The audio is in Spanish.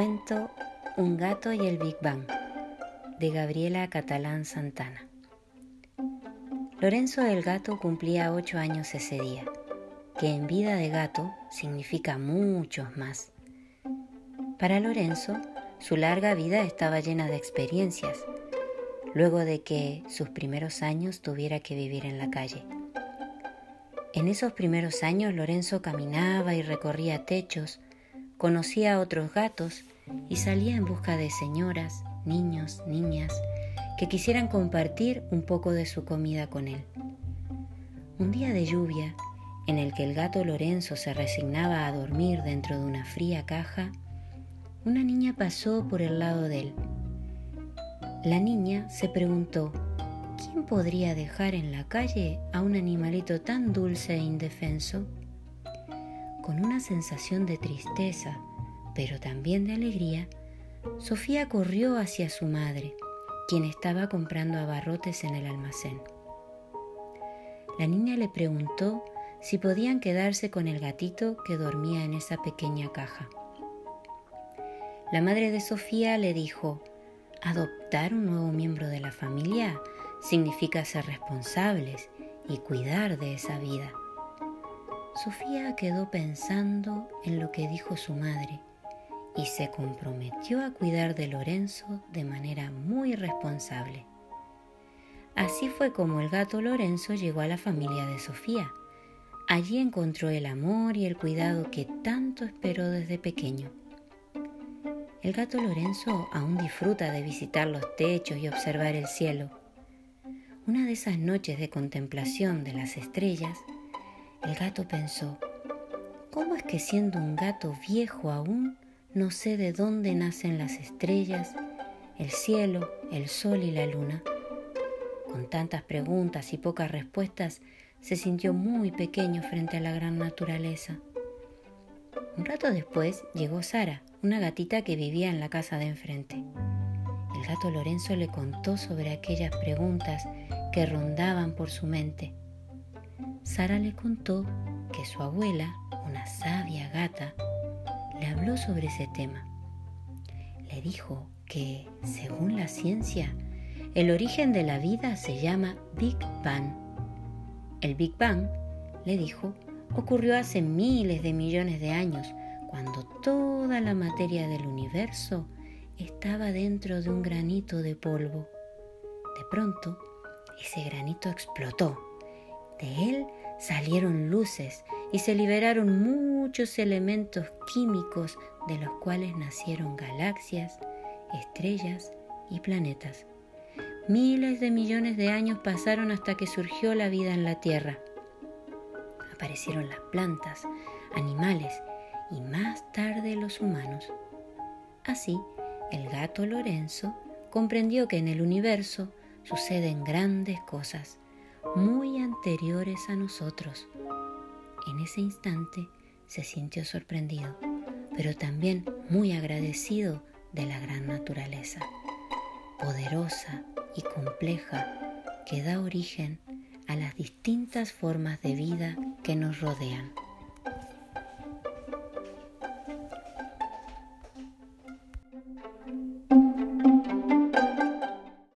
Cuento Un gato y el Big Bang de Gabriela Catalán Santana. Lorenzo el gato cumplía ocho años ese día, que en vida de gato significa muchos más. Para Lorenzo, su larga vida estaba llena de experiencias, luego de que sus primeros años tuviera que vivir en la calle. En esos primeros años Lorenzo caminaba y recorría techos, conocía a otros gatos y salía en busca de señoras, niños, niñas que quisieran compartir un poco de su comida con él. Un día de lluvia, en el que el gato Lorenzo se resignaba a dormir dentro de una fría caja, una niña pasó por el lado de él. La niña se preguntó, ¿quién podría dejar en la calle a un animalito tan dulce e indefenso? Con una sensación de tristeza, pero también de alegría, Sofía corrió hacia su madre, quien estaba comprando abarrotes en el almacén. La niña le preguntó si podían quedarse con el gatito que dormía en esa pequeña caja. La madre de Sofía le dijo, adoptar un nuevo miembro de la familia significa ser responsables y cuidar de esa vida. Sofía quedó pensando en lo que dijo su madre y se comprometió a cuidar de Lorenzo de manera muy responsable. Así fue como el gato Lorenzo llegó a la familia de Sofía. Allí encontró el amor y el cuidado que tanto esperó desde pequeño. El gato Lorenzo aún disfruta de visitar los techos y observar el cielo. Una de esas noches de contemplación de las estrellas, el gato pensó, ¿cómo es que siendo un gato viejo aún, no sé de dónde nacen las estrellas, el cielo, el sol y la luna? Con tantas preguntas y pocas respuestas, se sintió muy pequeño frente a la gran naturaleza. Un rato después llegó Sara, una gatita que vivía en la casa de enfrente. El gato Lorenzo le contó sobre aquellas preguntas que rondaban por su mente. Sara le contó que su abuela, una sabia gata, le habló sobre ese tema. Le dijo que, según la ciencia, el origen de la vida se llama Big Bang. El Big Bang, le dijo, ocurrió hace miles de millones de años, cuando toda la materia del universo estaba dentro de un granito de polvo. De pronto, ese granito explotó. De él salieron luces y se liberaron muchos elementos químicos de los cuales nacieron galaxias, estrellas y planetas. Miles de millones de años pasaron hasta que surgió la vida en la Tierra. Aparecieron las plantas, animales y más tarde los humanos. Así, el gato Lorenzo comprendió que en el universo suceden grandes cosas muy anteriores a nosotros. En ese instante se sintió sorprendido, pero también muy agradecido de la gran naturaleza, poderosa y compleja, que da origen a las distintas formas de vida que nos rodean.